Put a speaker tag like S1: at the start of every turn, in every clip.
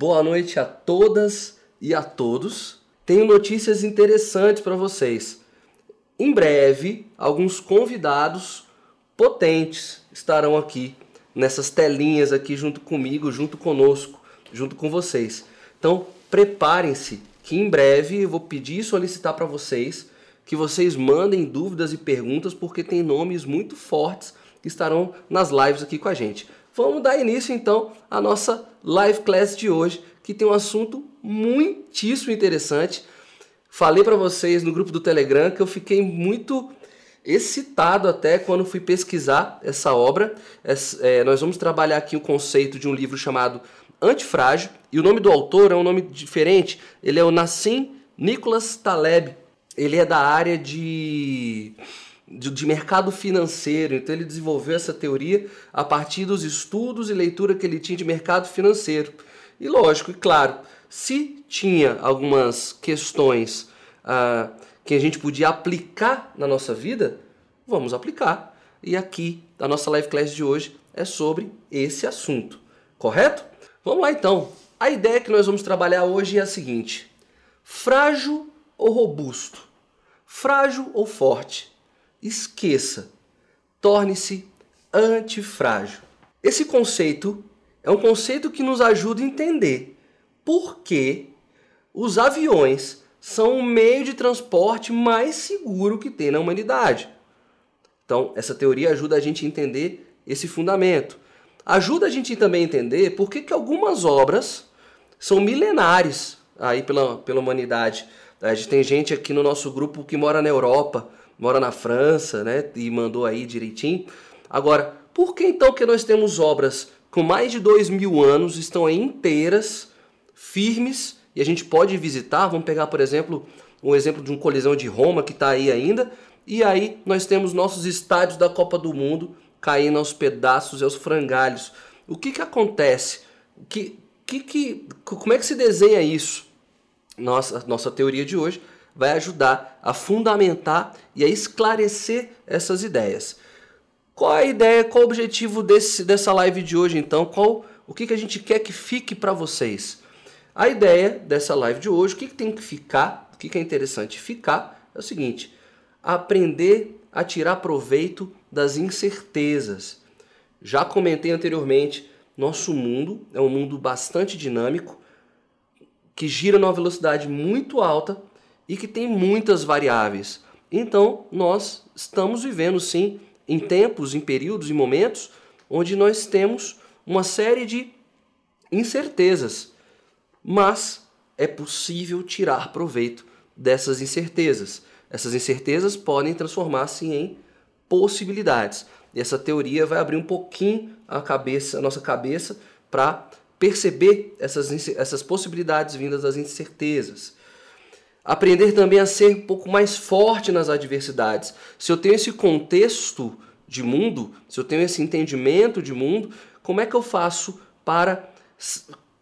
S1: Boa noite a todas e a todos. Tenho notícias interessantes para vocês. Em breve, alguns convidados potentes estarão aqui nessas telinhas aqui junto comigo, junto conosco, junto com vocês. Então, preparem-se que em breve eu vou pedir e solicitar para vocês que vocês mandem dúvidas e perguntas porque tem nomes muito fortes que estarão nas lives aqui com a gente. Vamos dar início então à nossa live class de hoje, que tem um assunto muitíssimo interessante. Falei para vocês no grupo do Telegram que eu fiquei muito excitado até quando fui pesquisar essa obra. É, nós vamos trabalhar aqui o conceito de um livro chamado Antifrágil, e o nome do autor é um nome diferente. Ele é o Nassim Nicholas Taleb. Ele é da área de de, de, mercado financeiro. Então ele desenvolveu essa teoria a partir dos estudos e leitura que ele tinha de mercado financeiro. E lógico, e claro, se tinha algumas questões ah, que a gente podia aplicar na nossa vida, vamos aplicar. E aqui, a nossa live class de hoje é sobre esse assunto, correto? Vamos lá então. A ideia que nós vamos trabalhar hoje é a seguinte: frágil ou robusto? Frágil ou forte? Esqueça, torne-se antifrágil. Esse conceito é um conceito que nos ajuda a entender por que os aviões são o meio de transporte mais seguro que tem na humanidade. Então, essa teoria ajuda a gente a entender esse fundamento. Ajuda a gente também a entender por que, que algumas obras são milenares aí pela, pela humanidade. A gente tem gente aqui no nosso grupo que mora na Europa, mora na França, né? E mandou aí direitinho. Agora, por que então que nós temos obras com mais de dois mil anos, estão aí inteiras, firmes, e a gente pode visitar? Vamos pegar, por exemplo, um exemplo de um colisão de Roma que está aí ainda. E aí nós temos nossos estádios da Copa do Mundo caindo aos pedaços e aos frangalhos. O que, que acontece? Que, que, que, como é que se desenha isso? Nossa, nossa teoria de hoje vai ajudar a fundamentar e a esclarecer essas ideias. Qual a ideia, qual o objetivo desse, dessa live de hoje então? Qual o que, que a gente quer que fique para vocês? A ideia dessa live de hoje, o que, que tem que ficar, o que, que é interessante ficar, é o seguinte: aprender a tirar proveito das incertezas. Já comentei anteriormente, nosso mundo é um mundo bastante dinâmico, que gira numa velocidade muito alta e que tem muitas variáveis. Então, nós estamos vivendo sim em tempos, em períodos, em momentos onde nós temos uma série de incertezas, mas é possível tirar proveito dessas incertezas. Essas incertezas podem transformar-se em possibilidades. E essa teoria vai abrir um pouquinho a cabeça, a nossa cabeça para perceber essas, essas possibilidades vindas das incertezas. Aprender também a ser um pouco mais forte nas adversidades. Se eu tenho esse contexto de mundo, se eu tenho esse entendimento de mundo, como é que eu faço para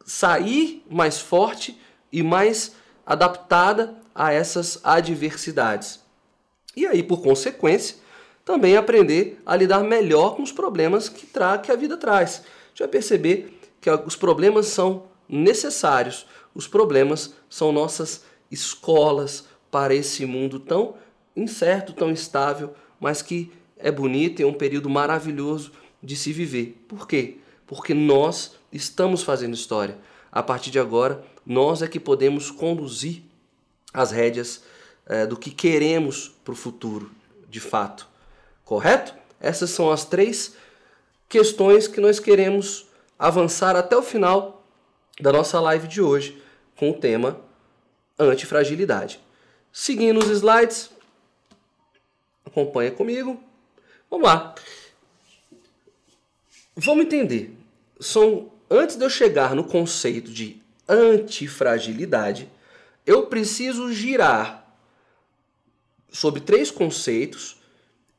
S1: sair mais forte e mais adaptada a essas adversidades? E aí, por consequência, também aprender a lidar melhor com os problemas que, tra que a vida traz. A gente vai perceber que os problemas são necessários, os problemas são nossas escolas para esse mundo tão incerto, tão instável, mas que é bonito e é um período maravilhoso de se viver. Por quê? Porque nós estamos fazendo história. A partir de agora, nós é que podemos conduzir as rédeas é, do que queremos para o futuro, de fato. Correto? Essas são as três questões que nós queremos avançar até o final da nossa live de hoje com o tema antifragilidade. Seguindo os slides, acompanha comigo. Vamos lá. Vamos entender. São, antes de eu chegar no conceito de antifragilidade, eu preciso girar sobre três conceitos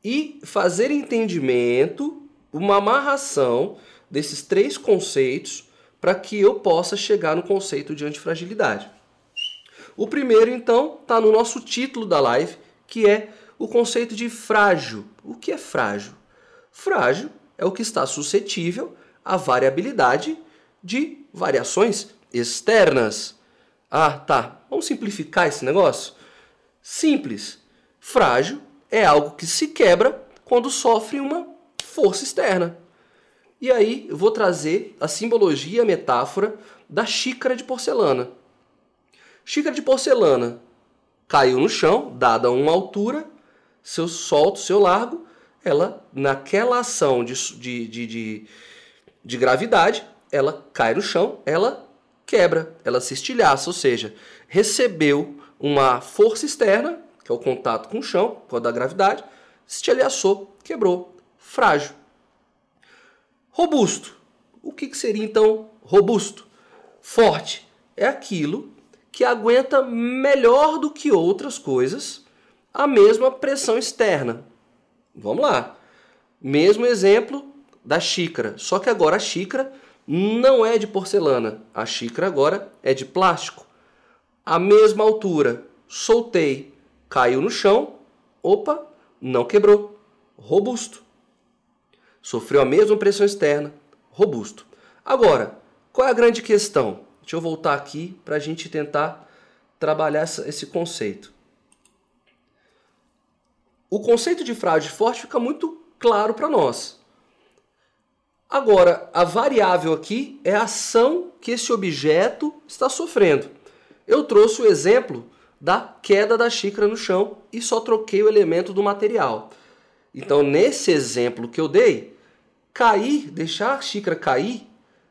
S1: e fazer entendimento, uma amarração desses três conceitos para que eu possa chegar no conceito de antifragilidade. O primeiro, então, está no nosso título da live, que é o conceito de frágil. O que é frágil? Frágil é o que está suscetível à variabilidade de variações externas. Ah, tá. Vamos simplificar esse negócio? Simples. Frágil é algo que se quebra quando sofre uma força externa. E aí eu vou trazer a simbologia, a metáfora da xícara de porcelana. Xícara de porcelana caiu no chão, dada uma altura, se eu solto, se eu largo, ela, naquela ação de, de, de, de, de gravidade, ela cai no chão, ela quebra, ela se estilhaça, ou seja, recebeu uma força externa, que é o contato com o chão, com a da gravidade, estilhaçou, quebrou, frágil. Robusto. O que, que seria então robusto? Forte. É aquilo que aguenta melhor do que outras coisas a mesma pressão externa. Vamos lá. Mesmo exemplo da xícara, só que agora a xícara não é de porcelana, a xícara agora é de plástico. A mesma altura, soltei, caiu no chão, opa, não quebrou, robusto. Sofreu a mesma pressão externa, robusto. Agora, qual é a grande questão? Deixa eu voltar aqui para a gente tentar trabalhar esse conceito. O conceito de frágil forte fica muito claro para nós. Agora, a variável aqui é a ação que esse objeto está sofrendo. Eu trouxe o exemplo da queda da xícara no chão e só troquei o elemento do material. Então, nesse exemplo que eu dei, cair, deixar a xícara cair,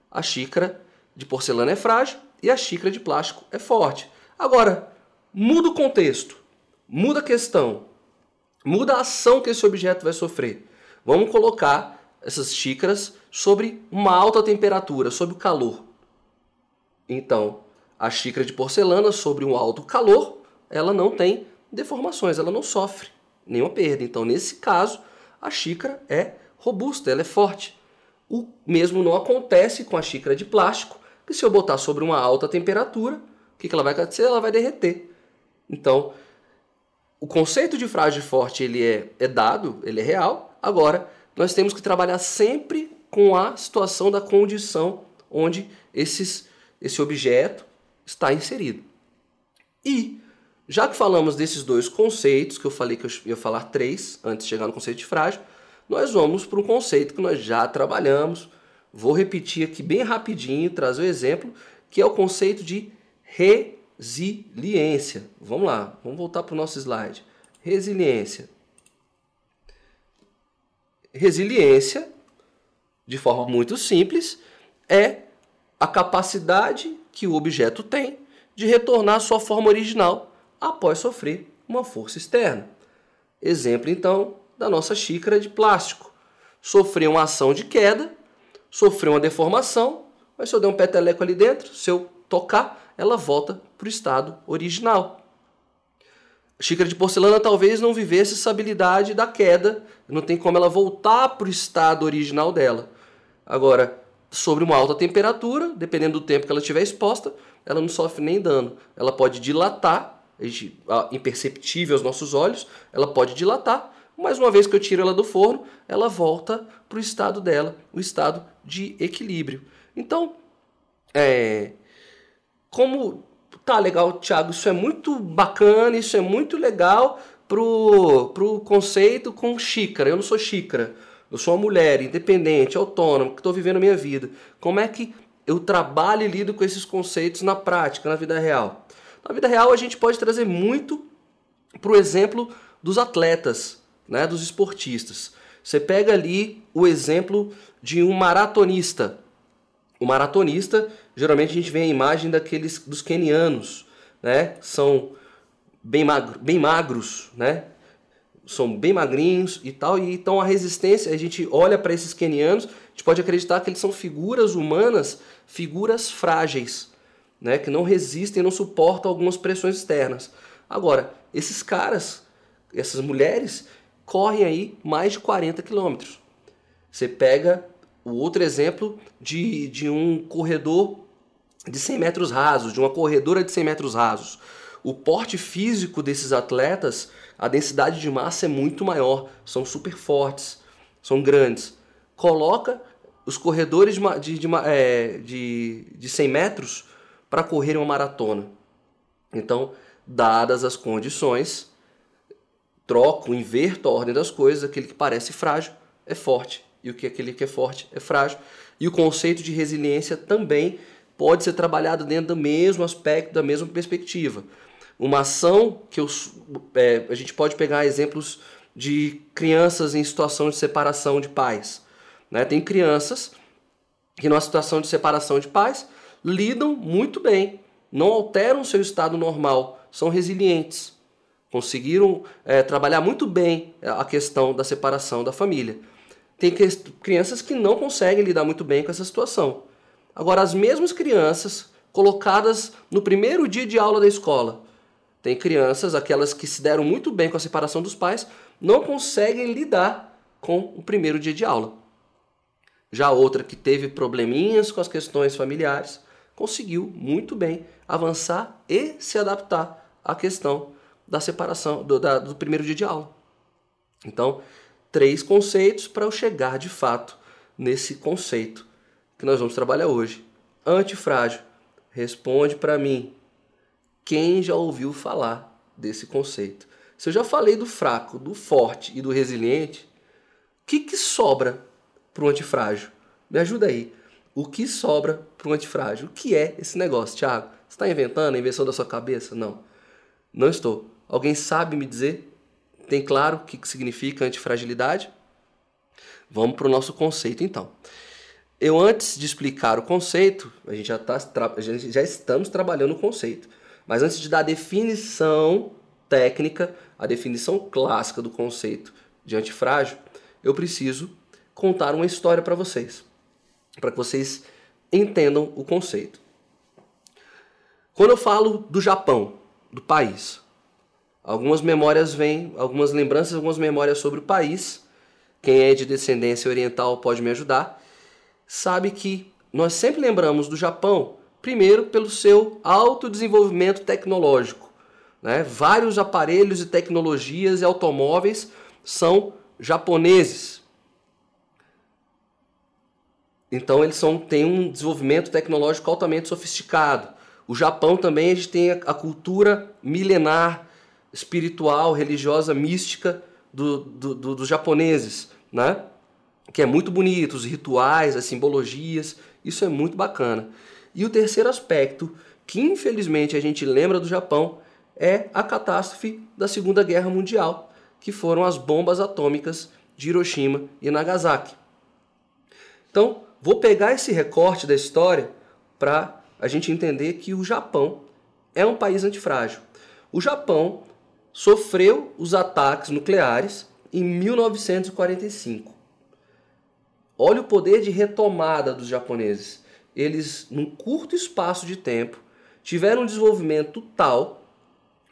S1: a xícara de porcelana é frágil e a xícara de plástico é forte. Agora, muda o contexto, muda a questão, muda a ação que esse objeto vai sofrer. Vamos colocar essas xícaras sobre uma alta temperatura, sobre o calor. Então, a xícara de porcelana sobre um alto calor, ela não tem deformações, ela não sofre nenhuma perda. Então, nesse caso, a xícara é robusta, ela é forte. O mesmo não acontece com a xícara de plástico, que se eu botar sobre uma alta temperatura, o que, que ela vai acontecer? Ela vai derreter. Então, o conceito de frágil e forte ele é, é dado, ele é real. Agora, nós temos que trabalhar sempre com a situação da condição onde esses, esse objeto está inserido. E, já que falamos desses dois conceitos, que eu falei que eu ia falar três antes de chegar no conceito de frágil, nós vamos para um conceito que nós já trabalhamos. Vou repetir aqui bem rapidinho, trazer o um exemplo, que é o conceito de resiliência. Vamos lá, vamos voltar para o nosso slide. Resiliência. Resiliência, de forma muito simples, é a capacidade que o objeto tem de retornar à sua forma original após sofrer uma força externa. Exemplo, então, da nossa xícara de plástico. Sofreu uma ação de queda, sofreu uma deformação, mas se eu der um peteleco ali dentro, se eu tocar, ela volta para o estado original. A xícara de porcelana talvez não vivesse essa habilidade da queda, não tem como ela voltar para o estado original dela. Agora, sobre uma alta temperatura, dependendo do tempo que ela estiver exposta, ela não sofre nem dano. Ela pode dilatar, imperceptível aos nossos olhos, ela pode dilatar, mas uma vez que eu tiro ela do forno, ela volta para o estado dela, o estado de equilíbrio. Então, é, como tá legal, Thiago, isso é muito bacana, isso é muito legal pro, pro conceito com xícara. Eu não sou xícara, eu sou uma mulher independente, autônoma, que estou vivendo a minha vida. Como é que eu trabalho e lido com esses conceitos na prática, na vida real? Na vida real, a gente pode trazer muito para o exemplo dos atletas né, dos esportistas. Você pega ali o exemplo de um maratonista. O maratonista, geralmente a gente vê a imagem daqueles dos quenianos, né? São bem, magro, bem magros, né? São bem magrinhos e tal, e então a resistência, a gente olha para esses quenianos, a gente pode acreditar que eles são figuras humanas, figuras frágeis, né? Que não resistem, não suportam algumas pressões externas. Agora, esses caras, essas mulheres, correm aí mais de 40 quilômetros. Você pega o outro exemplo de, de um corredor de 100 metros rasos, de uma corredora de 100 metros rasos. O porte físico desses atletas, a densidade de massa é muito maior, são super fortes, são grandes. Coloca os corredores de, de, de, é, de, de 100 metros para correr uma maratona. Então, dadas as condições, troco, inverto a ordem das coisas, aquele que parece frágil é forte e o que aquele que é forte é frágil. E o conceito de resiliência também pode ser trabalhado dentro do mesmo aspecto, da mesma perspectiva. Uma ação que eu, é, a gente pode pegar exemplos de crianças em situação de separação de pais. Né? Tem crianças que, numa situação de separação de pais, lidam muito bem, não alteram seu estado normal, são resilientes, conseguiram é, trabalhar muito bem a questão da separação da família. Tem crianças que não conseguem lidar muito bem com essa situação. Agora, as mesmas crianças colocadas no primeiro dia de aula da escola, tem crianças, aquelas que se deram muito bem com a separação dos pais, não conseguem lidar com o primeiro dia de aula. Já outra que teve probleminhas com as questões familiares, conseguiu muito bem avançar e se adaptar à questão da separação do, da, do primeiro dia de aula. Então, três conceitos para eu chegar de fato nesse conceito que nós vamos trabalhar hoje. Antifrágil. Responde para mim. Quem já ouviu falar desse conceito? Se eu já falei do fraco, do forte e do resiliente, o que, que sobra para o antifrágil? Me ajuda aí. O que sobra para o antifrágil? O que é esse negócio, Thiago? Você está inventando a invenção da sua cabeça? Não. Não estou. Alguém sabe me dizer? Tem claro o que significa antifragilidade? Vamos para o nosso conceito então. Eu antes de explicar o conceito, a gente já, tá, já estamos trabalhando o conceito. Mas antes de dar a definição técnica, a definição clássica do conceito de antifrágil, eu preciso contar uma história para vocês, para que vocês entendam o conceito. Quando eu falo do Japão, do país, algumas memórias vêm, algumas lembranças, algumas memórias sobre o país. Quem é de descendência oriental pode me ajudar. Sabe que nós sempre lembramos do Japão, primeiro pelo seu alto desenvolvimento tecnológico. Né? Vários aparelhos e tecnologias e automóveis são japoneses. Então eles são, têm um desenvolvimento tecnológico altamente sofisticado. O Japão também a gente tem a cultura milenar, espiritual, religiosa, mística do, do, do, dos japoneses, né? que é muito bonito, os rituais, as simbologias, isso é muito bacana. E o terceiro aspecto, que infelizmente a gente lembra do Japão, é a catástrofe da Segunda Guerra Mundial, que foram as bombas atômicas de Hiroshima e Nagasaki. Então, vou pegar esse recorte da história para a gente entender que o Japão é um país antifrágil. O Japão sofreu os ataques nucleares em 1945. Olha o poder de retomada dos japoneses. Eles, num curto espaço de tempo, tiveram um desenvolvimento tal,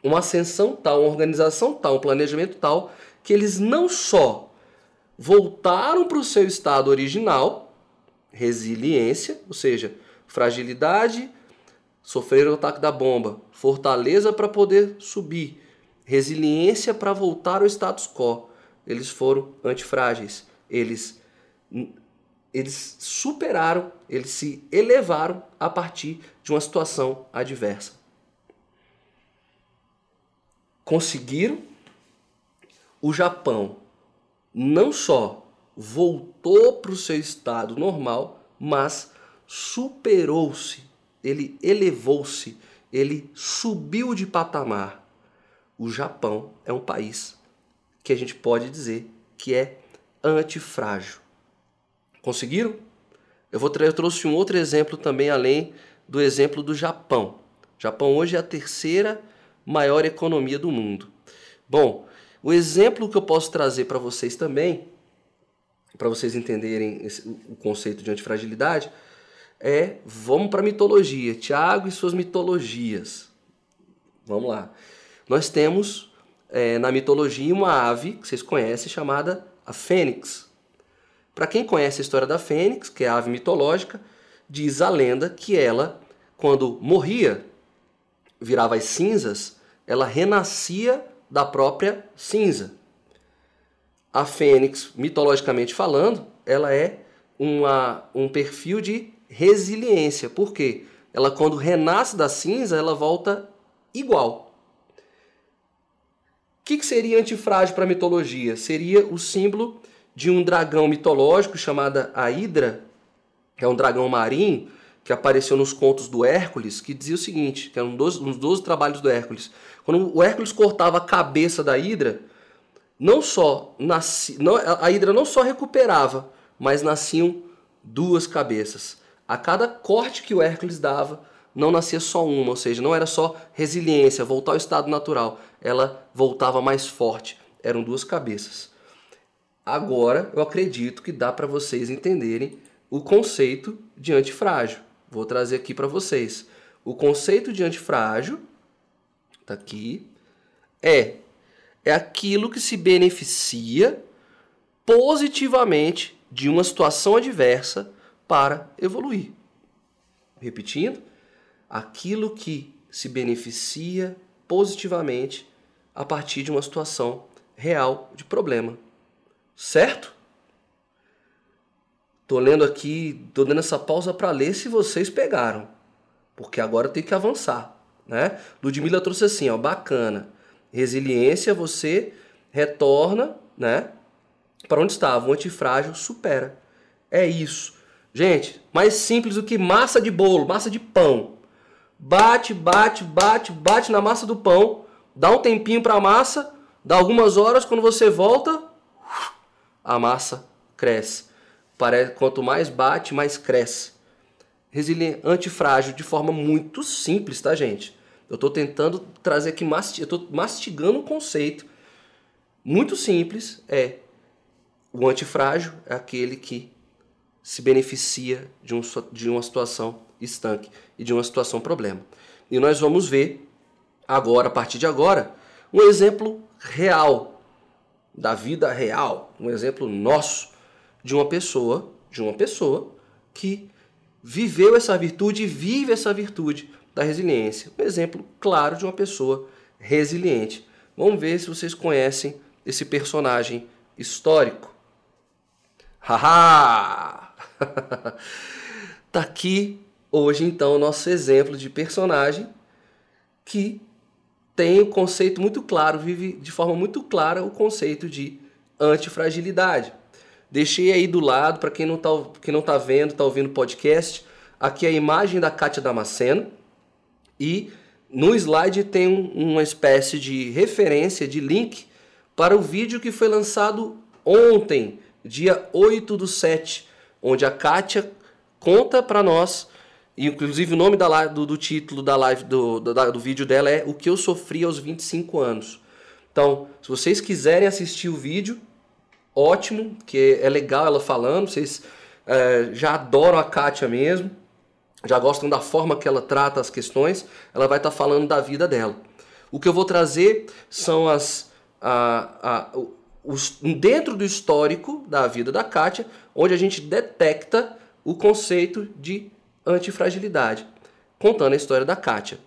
S1: uma ascensão tal, uma organização tal, um planejamento tal, que eles não só voltaram para o seu estado original, resiliência, ou seja, fragilidade, sofrer o ataque da bomba, fortaleza para poder subir, resiliência para voltar ao status quo. Eles foram antifrágeis. Eles eles superaram, eles se elevaram a partir de uma situação adversa. Conseguiram. O Japão não só voltou para o seu estado normal, mas superou-se, ele elevou-se, ele subiu de patamar. O Japão é um país que a gente pode dizer que é antifrágil. Conseguiram? Eu, vou eu trouxe um outro exemplo também, além do exemplo do Japão. O Japão hoje é a terceira maior economia do mundo. Bom, o exemplo que eu posso trazer para vocês também, para vocês entenderem esse, o conceito de antifragilidade, é vamos para a mitologia. Tiago e suas mitologias. Vamos lá. Nós temos é, na mitologia uma ave que vocês conhecem chamada a fênix. Para quem conhece a história da Fênix, que é a ave mitológica, diz a lenda que ela, quando morria, virava as cinzas, ela renascia da própria cinza. A Fênix, mitologicamente falando, ela é uma, um perfil de resiliência. Por quê? ela quando renasce da cinza, ela volta igual. Que, que seria antifrágil para a mitologia? Seria o símbolo de um dragão mitológico chamado a Hidra, que é um dragão marinho, que apareceu nos contos do Hércules, que dizia o seguinte, que eram um dos, uns 12 trabalhos do Hércules. Quando o Hércules cortava a cabeça da Hidra, não só nasci, não, a Hidra não só recuperava, mas nasciam duas cabeças. A cada corte que o Hércules dava, não nascia só uma, ou seja, não era só resiliência, voltar ao estado natural, ela voltava mais forte. Eram duas cabeças. Agora eu acredito que dá para vocês entenderem o conceito de antifrágil. Vou trazer aqui para vocês. O conceito de antifrágil, tá aqui, é é aquilo que se beneficia positivamente de uma situação adversa para evoluir. Repetindo, aquilo que se beneficia positivamente a partir de uma situação real de problema. Certo? Tô lendo aqui, tô dando essa pausa para ler se vocês pegaram, porque agora tem que avançar, né? Ludmilla trouxe assim, ó, bacana. Resiliência, você retorna, né? Para onde estava? O antifrágil supera. É isso. Gente, mais simples do que massa de bolo, massa de pão. Bate, bate, bate, bate na massa do pão, dá um tempinho para a massa, dá algumas horas, quando você volta, a massa cresce. Quanto mais bate, mais cresce. Resiliente, antifrágil de forma muito simples, tá, gente? Eu estou tentando trazer aqui, eu estou mastigando um conceito muito simples. É o antifrágil é aquele que se beneficia de, um, de uma situação estanque e de uma situação problema. E nós vamos ver agora, a partir de agora, um exemplo real da vida real, um exemplo nosso de uma pessoa, de uma pessoa que viveu essa virtude e vive essa virtude da resiliência. Um exemplo claro de uma pessoa resiliente. Vamos ver se vocês conhecem esse personagem histórico. Haha! tá aqui hoje então nosso exemplo de personagem que tem o conceito muito claro, vive de forma muito clara o conceito de antifragilidade. Deixei aí do lado, para quem não está quem não tá vendo, está ouvindo o podcast, aqui a imagem da Kátia Damasceno. E no slide tem uma espécie de referência, de link, para o vídeo que foi lançado ontem, dia 8 do 7, onde a Kátia conta para nós, inclusive o nome da do, do, título da live do, do, do vídeo dela é O que eu sofri aos 25 anos. Então, se vocês quiserem assistir o vídeo, ótimo, que é legal ela falando, vocês é, já adoram a Kátia mesmo, já gostam da forma que ela trata as questões, ela vai estar tá falando da vida dela. O que eu vou trazer são as. A, a, os, dentro do histórico da vida da Kátia, onde a gente detecta o conceito de antifragilidade, contando a história da Kátia.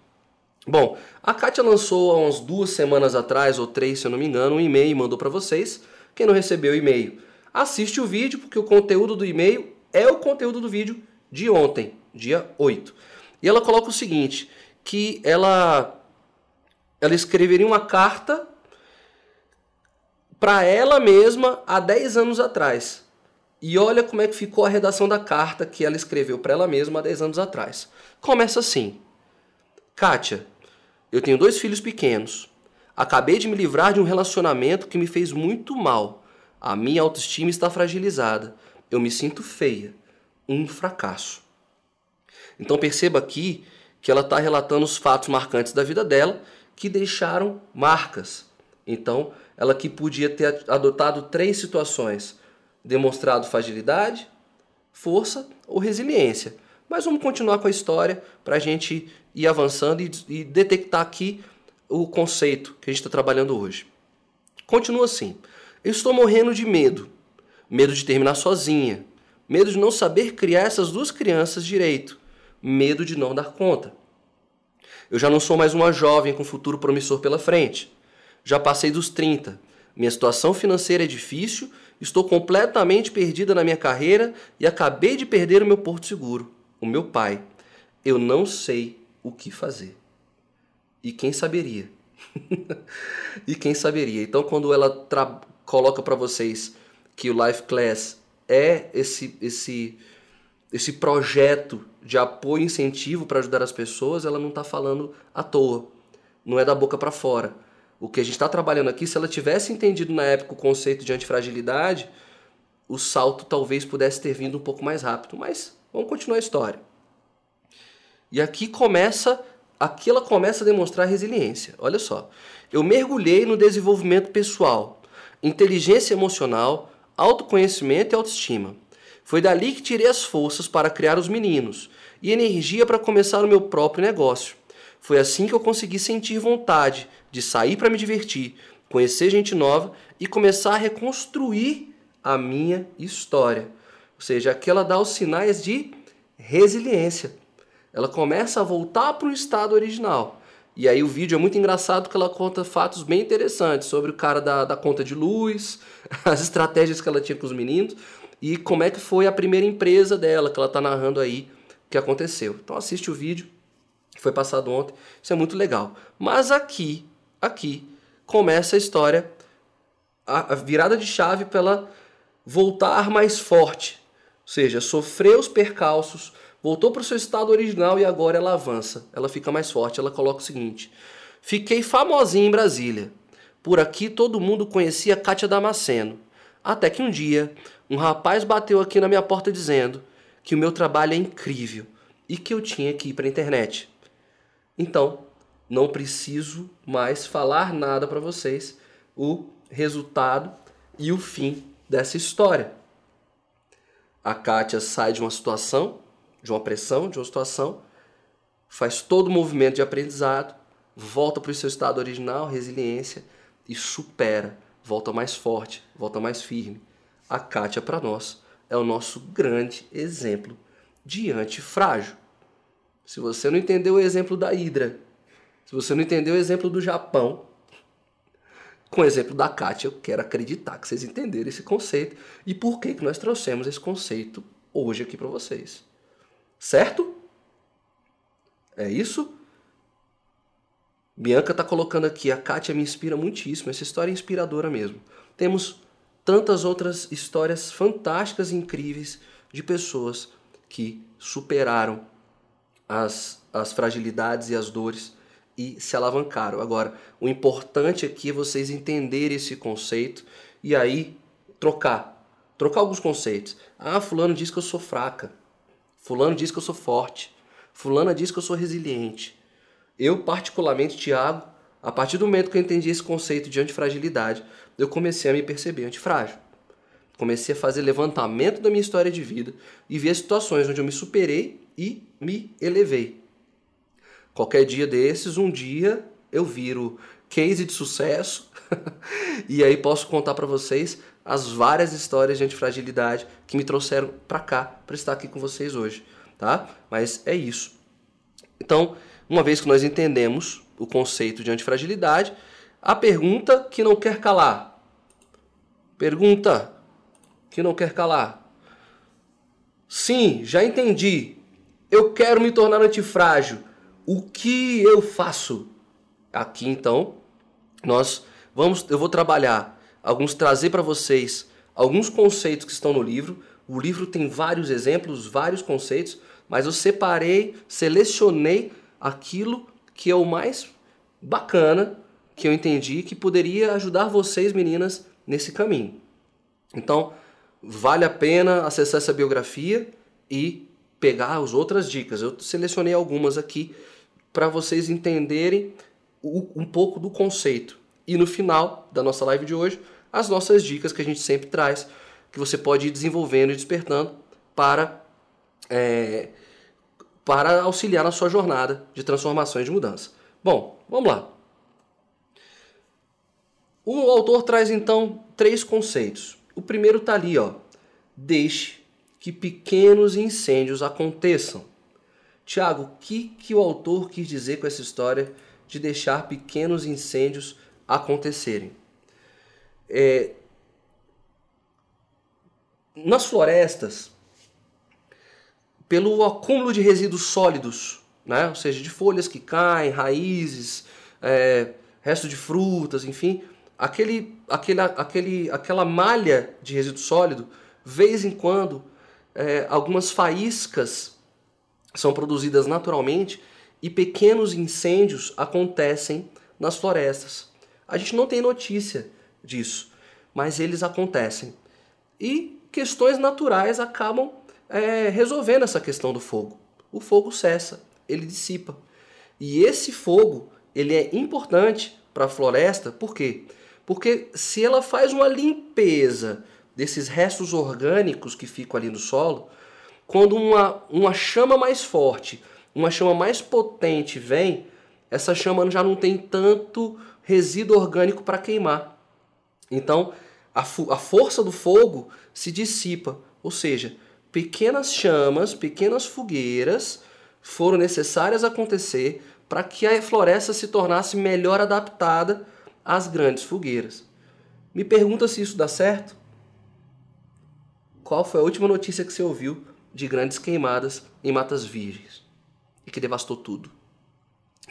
S1: Bom, a Kátia lançou há umas duas semanas atrás, ou três, se eu não me engano, um e-mail e mandou para vocês quem não recebeu o e-mail, assiste o vídeo, porque o conteúdo do e-mail é o conteúdo do vídeo de ontem, dia 8. E ela coloca o seguinte, que ela ela escreveria uma carta para ela mesma há 10 anos atrás. E olha como é que ficou a redação da carta que ela escreveu para ela mesma há 10 anos atrás. Começa assim: Kátia, eu tenho dois filhos pequenos. Acabei de me livrar de um relacionamento que me fez muito mal. A minha autoestima está fragilizada. Eu me sinto feia. Um fracasso. Então perceba aqui que ela está relatando os fatos marcantes da vida dela que deixaram marcas. Então, ela que podia ter adotado três situações: demonstrado fragilidade, força ou resiliência. Mas vamos continuar com a história para a gente ir avançando e, e detectar aqui o conceito que a gente está trabalhando hoje. Continua assim. Eu estou morrendo de medo. Medo de terminar sozinha. Medo de não saber criar essas duas crianças direito. Medo de não dar conta. Eu já não sou mais uma jovem com futuro promissor pela frente. Já passei dos 30. Minha situação financeira é difícil, estou completamente perdida na minha carreira e acabei de perder o meu porto seguro, o meu pai. eu não sei o que fazer. E quem saberia? e quem saberia? Então, quando ela coloca para vocês que o Life Class é esse, esse, esse projeto de apoio e incentivo para ajudar as pessoas, ela não está falando à toa. Não é da boca para fora. O que a gente está trabalhando aqui, se ela tivesse entendido na época o conceito de antifragilidade, o salto talvez pudesse ter vindo um pouco mais rápido. Mas vamos continuar a história. E aqui começa, aqui ela começa a demonstrar resiliência. Olha só. Eu mergulhei no desenvolvimento pessoal, inteligência emocional, autoconhecimento e autoestima. Foi dali que tirei as forças para criar os meninos e energia para começar o meu próprio negócio. Foi assim que eu consegui sentir vontade de sair para me divertir, conhecer gente nova e começar a reconstruir a minha história. Ou seja, aqui ela dá os sinais de resiliência. Ela começa a voltar para o estado original. E aí o vídeo é muito engraçado porque ela conta fatos bem interessantes sobre o cara da, da conta de luz, as estratégias que ela tinha com os meninos e como é que foi a primeira empresa dela, que ela está narrando aí que aconteceu. Então assiste o vídeo que foi passado ontem. Isso é muito legal. Mas aqui, aqui começa a história, a, virada de chave para ela voltar mais forte. Ou seja, sofreu os percalços, voltou para o seu estado original e agora ela avança. Ela fica mais forte. Ela coloca o seguinte: Fiquei famosinha em Brasília. Por aqui todo mundo conhecia Kátia Damasceno. Até que um dia, um rapaz bateu aqui na minha porta dizendo que o meu trabalho é incrível e que eu tinha que ir para a internet. Então, não preciso mais falar nada para vocês o resultado e o fim dessa história. A Kátia sai de uma situação, de uma pressão, de uma situação, faz todo o movimento de aprendizado, volta para o seu estado original, resiliência, e supera, volta mais forte, volta mais firme. A Kátia, para nós, é o nosso grande exemplo de antifrágil. Se você não entendeu o exemplo da Hidra, se você não entendeu o exemplo do Japão, com o exemplo da Kátia, eu quero acreditar que vocês entenderam esse conceito e por que, que nós trouxemos esse conceito hoje aqui para vocês. Certo? É isso? Bianca está colocando aqui, a Kátia me inspira muitíssimo, essa história é inspiradora mesmo. Temos tantas outras histórias fantásticas e incríveis de pessoas que superaram as, as fragilidades e as dores e se alavancaram. Agora, o importante aqui é vocês entenderem esse conceito e aí trocar. Trocar alguns conceitos. Ah, fulano diz que eu sou fraca. Fulano diz que eu sou forte. Fulana diz que eu sou resiliente. Eu, particularmente, Tiago, a partir do momento que eu entendi esse conceito de antifragilidade, eu comecei a me perceber antifrágil. Comecei a fazer levantamento da minha história de vida e ver situações onde eu me superei e me elevei. Qualquer dia desses, um dia eu viro case de sucesso e aí posso contar para vocês as várias histórias de antifragilidade que me trouxeram para cá para estar aqui com vocês hoje, tá? Mas é isso. Então, uma vez que nós entendemos o conceito de antifragilidade, a pergunta que não quer calar. Pergunta que não quer calar. Sim, já entendi. Eu quero me tornar antifrágil. O que eu faço? Aqui então, nós vamos eu vou trabalhar alguns trazer para vocês alguns conceitos que estão no livro. O livro tem vários exemplos, vários conceitos, mas eu separei, selecionei aquilo que é o mais bacana que eu entendi que poderia ajudar vocês meninas nesse caminho. Então, vale a pena acessar essa biografia e pegar as outras dicas. Eu selecionei algumas aqui para vocês entenderem um pouco do conceito. E no final da nossa live de hoje, as nossas dicas que a gente sempre traz, que você pode ir desenvolvendo e despertando para, é, para auxiliar na sua jornada de transformação e de mudança. Bom, vamos lá. O autor traz então três conceitos. O primeiro está ali, ó. Deixe que pequenos incêndios aconteçam. Tiago, o que, que o autor quis dizer com essa história de deixar pequenos incêndios acontecerem? É, nas florestas, pelo acúmulo de resíduos sólidos, né? ou seja, de folhas que caem, raízes, é, resto de frutas, enfim, aquele, aquele, aquele, aquela malha de resíduo sólido, vez em quando, é, algumas faíscas são produzidas naturalmente e pequenos incêndios acontecem nas florestas. A gente não tem notícia disso, mas eles acontecem. E questões naturais acabam é, resolvendo essa questão do fogo. O fogo cessa, ele dissipa. E esse fogo ele é importante para a floresta, por quê? Porque se ela faz uma limpeza desses restos orgânicos que ficam ali no solo, quando uma, uma chama mais forte, uma chama mais potente vem, essa chama já não tem tanto resíduo orgânico para queimar. Então, a, a força do fogo se dissipa, ou seja, pequenas chamas, pequenas fogueiras foram necessárias acontecer para que a floresta se tornasse melhor adaptada às grandes fogueiras. Me pergunta se isso dá certo? Qual foi a última notícia que você ouviu de grandes queimadas em matas virgens e que devastou tudo?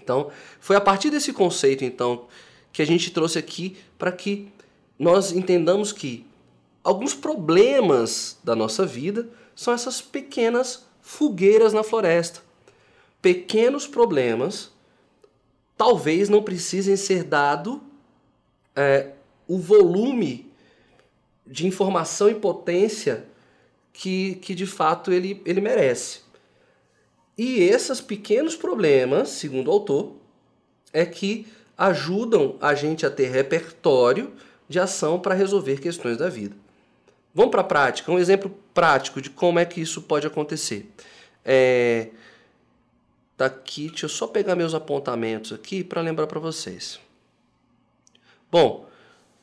S1: Então, foi a partir desse conceito então que a gente trouxe aqui para que nós entendamos que alguns problemas da nossa vida são essas pequenas fogueiras na floresta. Pequenos problemas talvez não precisem ser dado é, o volume de informação e potência que, que de fato ele, ele merece. E esses pequenos problemas, segundo o autor, é que ajudam a gente a ter repertório de ação para resolver questões da vida. Vamos para a prática, um exemplo prático de como é que isso pode acontecer. É, daqui, tá deixa eu só pegar meus apontamentos aqui para lembrar para vocês. Bom,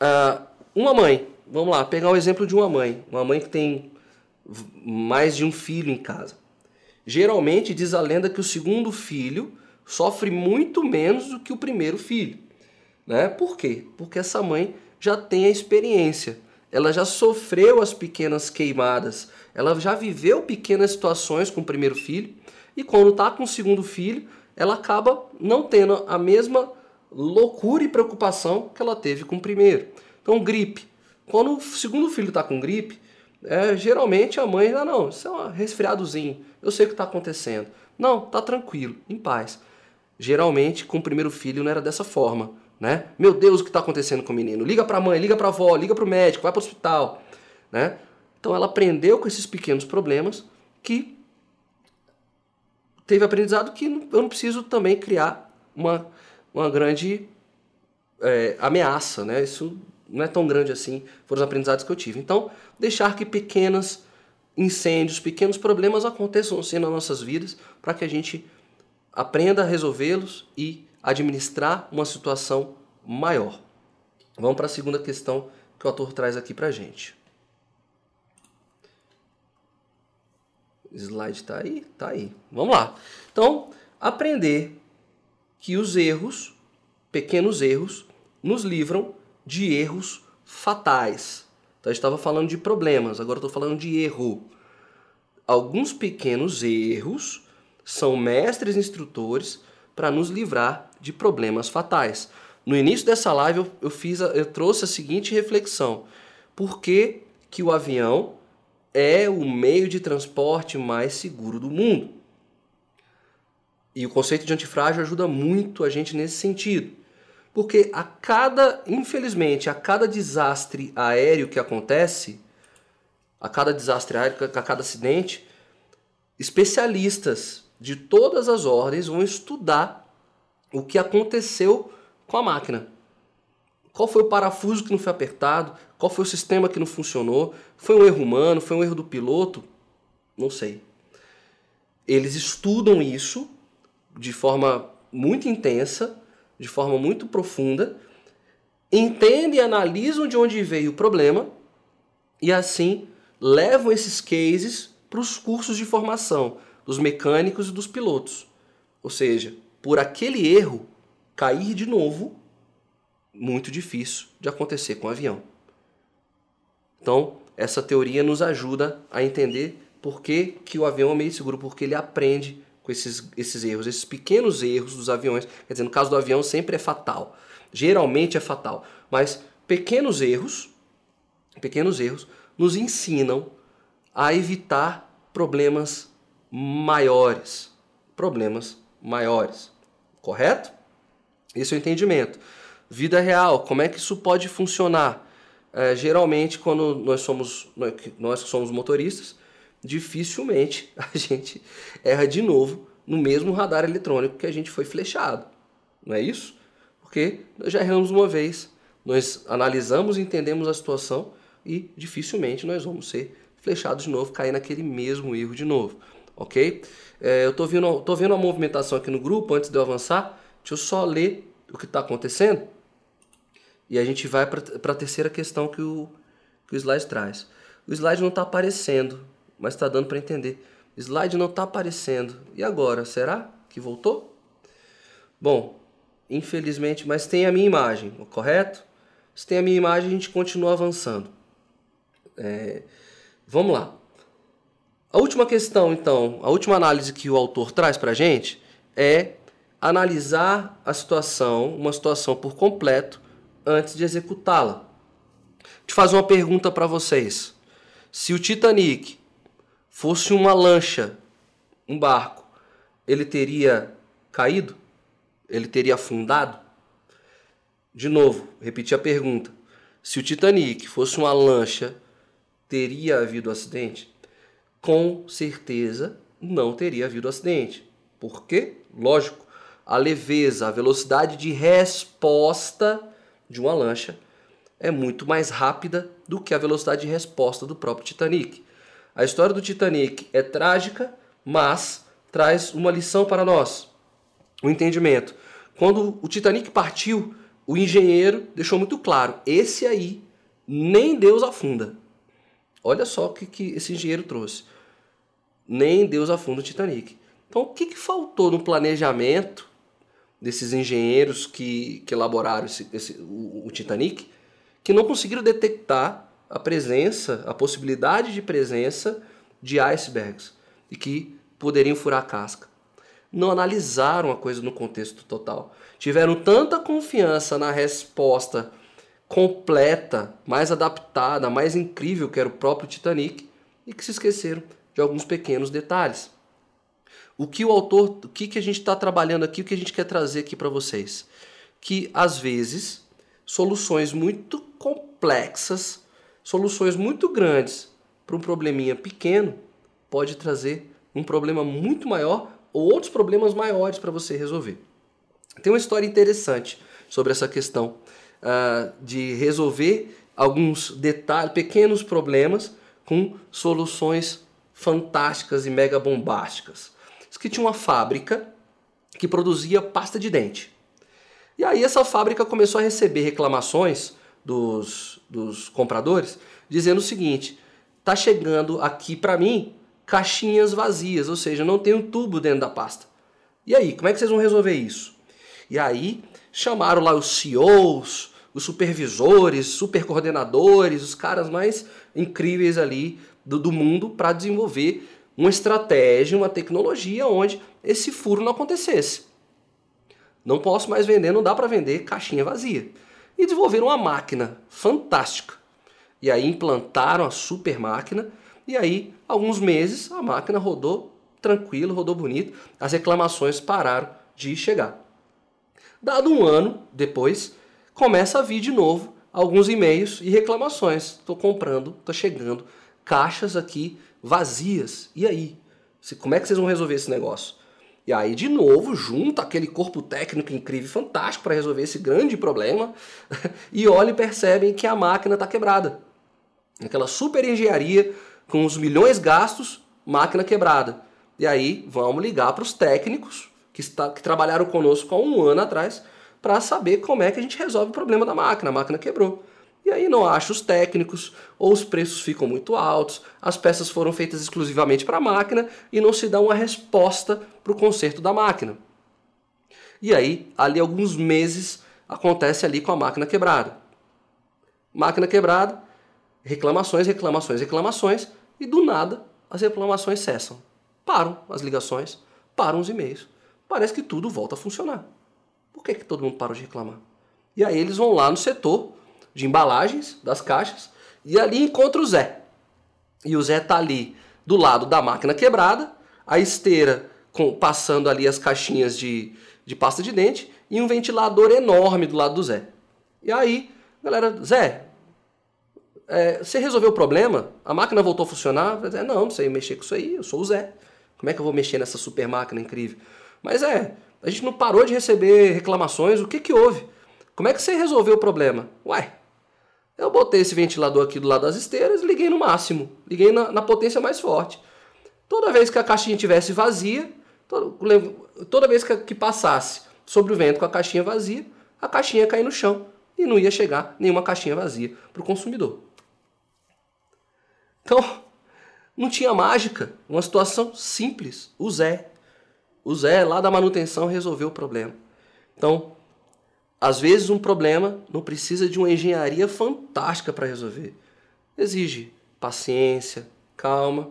S1: uh, uma mãe, vamos lá, pegar o exemplo de uma mãe, uma mãe que tem mais de um filho em casa. Geralmente diz a lenda que o segundo filho sofre muito menos do que o primeiro filho. Né? Por quê? Porque essa mãe já tem a experiência ela já sofreu as pequenas queimadas, ela já viveu pequenas situações com o primeiro filho, e quando está com o segundo filho, ela acaba não tendo a mesma loucura e preocupação que ela teve com o primeiro. Então, gripe. Quando o segundo filho está com gripe, é, geralmente a mãe, ah, não, isso é um resfriadozinho, eu sei o que está acontecendo. Não, tá tranquilo, em paz. Geralmente, com o primeiro filho não era dessa forma né? Meu Deus, o que está acontecendo com o menino? Liga para a mãe, liga para a avó, liga para o médico, vai para o hospital, né? Então ela aprendeu com esses pequenos problemas que teve aprendizado que eu não preciso também criar uma, uma grande é, ameaça, né? Isso não é tão grande assim, foram os aprendizados que eu tive. Então, deixar que pequenos incêndios, pequenos problemas aconteçam assim nas nossas vidas, para que a gente aprenda a resolvê-los e administrar uma situação maior. Vamos para a segunda questão que o autor traz aqui para a gente. O slide está aí? Está aí. Vamos lá. Então, aprender que os erros, pequenos erros, nos livram de erros fatais. Então, eu estava falando de problemas, agora estou falando de erro. Alguns pequenos erros são mestres instrutores para nos livrar de problemas fatais. No início dessa live eu, eu, fiz a, eu trouxe a seguinte reflexão: por que, que o avião é o meio de transporte mais seguro do mundo? E o conceito de antifrágil ajuda muito a gente nesse sentido. Porque a cada, infelizmente, a cada desastre aéreo que acontece, a cada desastre aéreo, a cada acidente, especialistas de todas as ordens vão estudar o que aconteceu com a máquina. Qual foi o parafuso que não foi apertado? Qual foi o sistema que não funcionou? Foi um erro humano? Foi um erro do piloto? Não sei. Eles estudam isso de forma muito intensa, de forma muito profunda, entendem e analisam de onde veio o problema e assim levam esses cases para os cursos de formação dos mecânicos e dos pilotos. Ou seja, por aquele erro cair de novo, muito difícil de acontecer com o avião. Então, essa teoria nos ajuda a entender por que, que o avião é meio seguro? Porque ele aprende com esses, esses erros, esses pequenos erros dos aviões. Quer dizer, no caso do avião sempre é fatal. Geralmente é fatal. Mas pequenos erros, pequenos erros, nos ensinam a evitar problemas maiores. Problemas maiores. Correto? Esse é o entendimento. Vida real, como é que isso pode funcionar? É, geralmente, quando nós somos, nós somos motoristas, dificilmente a gente erra de novo no mesmo radar eletrônico que a gente foi flechado. Não é isso? Porque nós já erramos uma vez, nós analisamos, entendemos a situação e dificilmente nós vamos ser flechados de novo, cair naquele mesmo erro de novo. Ok? É, eu estou vendo, tô vendo a movimentação aqui no grupo, antes de eu avançar, deixa eu só ler o que está acontecendo e a gente vai para a terceira questão que o, que o slide traz. O slide não está aparecendo, mas está dando para entender. O slide não está aparecendo. E agora? Será que voltou? Bom, infelizmente, mas tem a minha imagem, correto? Se tem a minha imagem, a gente continua avançando. É, vamos lá. A última questão, então, a última análise que o autor traz para a gente é analisar a situação, uma situação por completo, antes de executá-la. Te fazer uma pergunta para vocês. Se o Titanic fosse uma lancha, um barco, ele teria caído? Ele teria afundado? De novo, repetir a pergunta. Se o Titanic fosse uma lancha, teria havido acidente? Com certeza não teria havido acidente. Por quê? Lógico, a leveza, a velocidade de resposta de uma lancha é muito mais rápida do que a velocidade de resposta do próprio Titanic. A história do Titanic é trágica, mas traz uma lição para nós. O entendimento. Quando o Titanic partiu, o engenheiro deixou muito claro: esse aí nem Deus afunda. Olha só o que, que esse engenheiro trouxe. Nem Deus afunda o Titanic. Então, o que, que faltou no planejamento desses engenheiros que, que elaboraram esse, esse, o, o Titanic que não conseguiram detectar a presença, a possibilidade de presença de icebergs e que poderiam furar a casca. Não analisaram a coisa no contexto total. Tiveram tanta confiança na resposta completa, mais adaptada, mais incrível que era o próprio Titanic e que se esqueceram de alguns pequenos detalhes. O que o autor, o que, que a gente está trabalhando aqui, o que a gente quer trazer aqui para vocês? Que às vezes soluções muito complexas soluções muito grandes para um probleminha pequeno pode trazer um problema muito maior ou outros problemas maiores para você resolver. Tem uma história interessante sobre essa questão uh, de resolver alguns detalhes, pequenos problemas com soluções fantásticas e mega bombásticas. Diz que tinha uma fábrica que produzia pasta de dente. E aí essa fábrica começou a receber reclamações dos, dos compradores dizendo o seguinte: tá chegando aqui para mim caixinhas vazias, ou seja, não tem um tubo dentro da pasta. E aí, como é que vocês vão resolver isso? E aí chamaram lá os CEOs, os supervisores, supercoordenadores, os caras mais incríveis ali do, do mundo para desenvolver uma estratégia, uma tecnologia onde esse furo não acontecesse. Não posso mais vender, não dá para vender caixinha vazia e desenvolveram uma máquina fantástica. E aí implantaram a super máquina e aí, alguns meses, a máquina rodou tranquilo, rodou bonito, as reclamações pararam de chegar. Dado um ano depois, começa a vir de novo alguns e-mails e reclamações. Estou comprando, estou chegando, caixas aqui vazias. E aí? Como é que vocês vão resolver esse negócio? E aí, de novo, junta aquele corpo técnico incrível e fantástico para resolver esse grande problema e olham e percebem que a máquina está quebrada. Aquela super engenharia com os milhões gastos, máquina quebrada. E aí, vamos ligar para os técnicos que, está, que trabalharam conosco há um ano atrás para saber como é que a gente resolve o problema da máquina. A máquina quebrou. E aí não acha os técnicos, ou os preços ficam muito altos, as peças foram feitas exclusivamente para a máquina e não se dá uma resposta para o conserto da máquina. E aí, ali alguns meses, acontece ali com a máquina quebrada. Máquina quebrada, reclamações, reclamações, reclamações, e do nada as reclamações cessam. Param as ligações, param os e-mails. Parece que tudo volta a funcionar. Por que, que todo mundo parou de reclamar? E aí eles vão lá no setor de embalagens das caixas e ali encontra o Zé. E o Zé tá ali do lado da máquina quebrada, a esteira com, passando ali as caixinhas de, de pasta de dente e um ventilador enorme do lado do Zé. E aí, galera, Zé, é, você resolveu o problema? A máquina voltou a funcionar? Zé, não, não sei mexer com isso aí, eu sou o Zé. Como é que eu vou mexer nessa super máquina incrível? Mas é, a gente não parou de receber reclamações, o que que houve? Como é que você resolveu o problema? Uai, eu botei esse ventilador aqui do lado das esteiras, liguei no máximo, liguei na, na potência mais forte. Toda vez que a caixinha tivesse vazia, toda, toda vez que, que passasse sobre o vento com a caixinha vazia, a caixinha ia cair no chão e não ia chegar nenhuma caixinha vazia para o consumidor. Então, não tinha mágica, uma situação simples. O Zé, o Zé lá da manutenção resolveu o problema. Então, às vezes um problema não precisa de uma engenharia fantástica para resolver. Exige paciência, calma,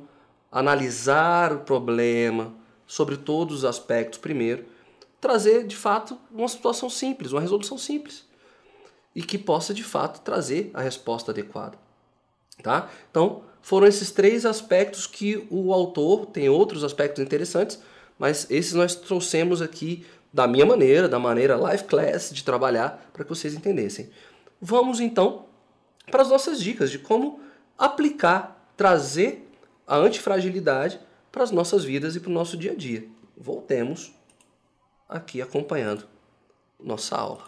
S1: analisar o problema sobre todos os aspectos primeiro, trazer de fato uma situação simples, uma resolução simples e que possa de fato trazer a resposta adequada. Tá? Então, foram esses três aspectos que o autor tem outros aspectos interessantes, mas esses nós trouxemos aqui da minha maneira, da maneira live class de trabalhar, para que vocês entendessem. Vamos então para as nossas dicas de como aplicar, trazer a antifragilidade para as nossas vidas e para o nosso dia a dia. Voltemos aqui acompanhando nossa aula.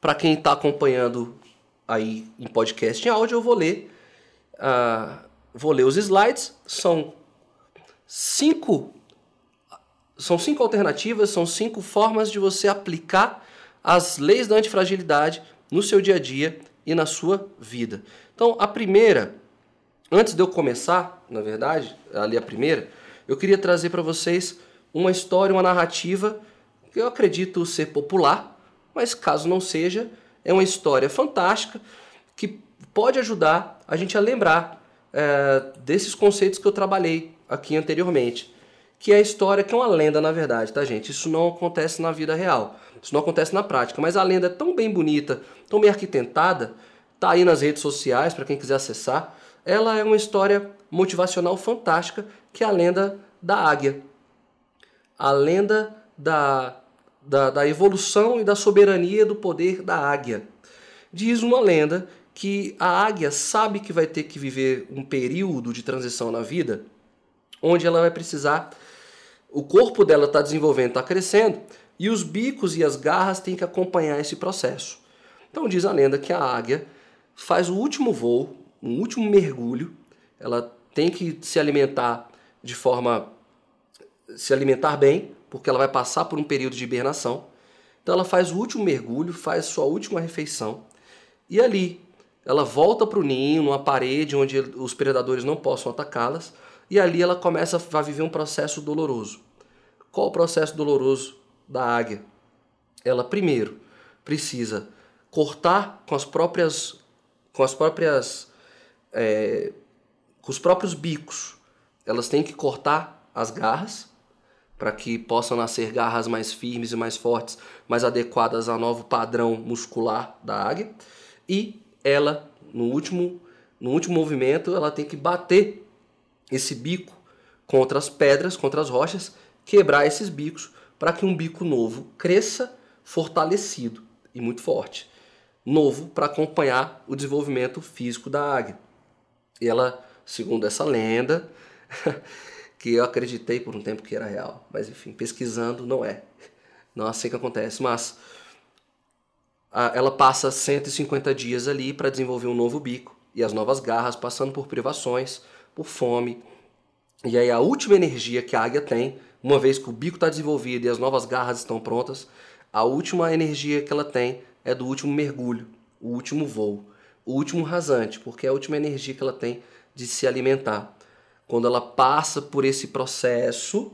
S1: Para quem está acompanhando aí em podcast em áudio, eu vou ler, uh, vou ler os slides. São cinco são cinco alternativas, são cinco formas de você aplicar as leis da antifragilidade no seu dia a dia e na sua vida. Então, a primeira, antes de eu começar, na verdade, ali a primeira, eu queria trazer para vocês uma história, uma narrativa que eu acredito ser popular, mas caso não seja, é uma história fantástica que pode ajudar a gente a lembrar é, desses conceitos que eu trabalhei aqui anteriormente que é a história, que é uma lenda na verdade, tá gente? Isso não acontece na vida real, isso não acontece na prática, mas a lenda é tão bem bonita, tão bem arquitetada, tá aí nas redes sociais para quem quiser acessar. Ela é uma história motivacional fantástica, que é a lenda da águia. A lenda da, da, da evolução e da soberania do poder da águia. Diz uma lenda que a águia sabe que vai ter que viver um período de transição na vida, onde ela vai precisar o corpo dela está desenvolvendo, está crescendo, e os bicos e as garras têm que acompanhar esse processo. Então diz a lenda que a águia faz o último voo, um último mergulho, ela tem que se alimentar de forma se alimentar bem, porque ela vai passar por um período de hibernação. Então ela faz o último mergulho, faz sua última refeição e ali ela volta para o ninho, numa parede onde os predadores não possam atacá-las e ali ela começa a viver um processo doloroso. Qual o processo doloroso da águia? Ela primeiro precisa cortar com as próprias com as próprias é, com os próprios bicos. Elas têm que cortar as garras para que possam nascer garras mais firmes e mais fortes, mais adequadas ao novo padrão muscular da águia. E ela, no último, no último movimento, ela tem que bater esse bico contra as pedras, contra as rochas, quebrar esses bicos para que um bico novo cresça fortalecido e muito forte. Novo para acompanhar o desenvolvimento físico da águia. E ela, segundo essa lenda, que eu acreditei por um tempo que era real, mas enfim, pesquisando não é. Não é assim que acontece, mas ela passa 150 dias ali para desenvolver um novo bico e as novas garras, passando por privações, por fome. E aí a última energia que a águia tem, uma vez que o bico está desenvolvido e as novas garras estão prontas, a última energia que ela tem é do último mergulho, o último voo, o último rasante, porque é a última energia que ela tem de se alimentar. Quando ela passa por esse processo,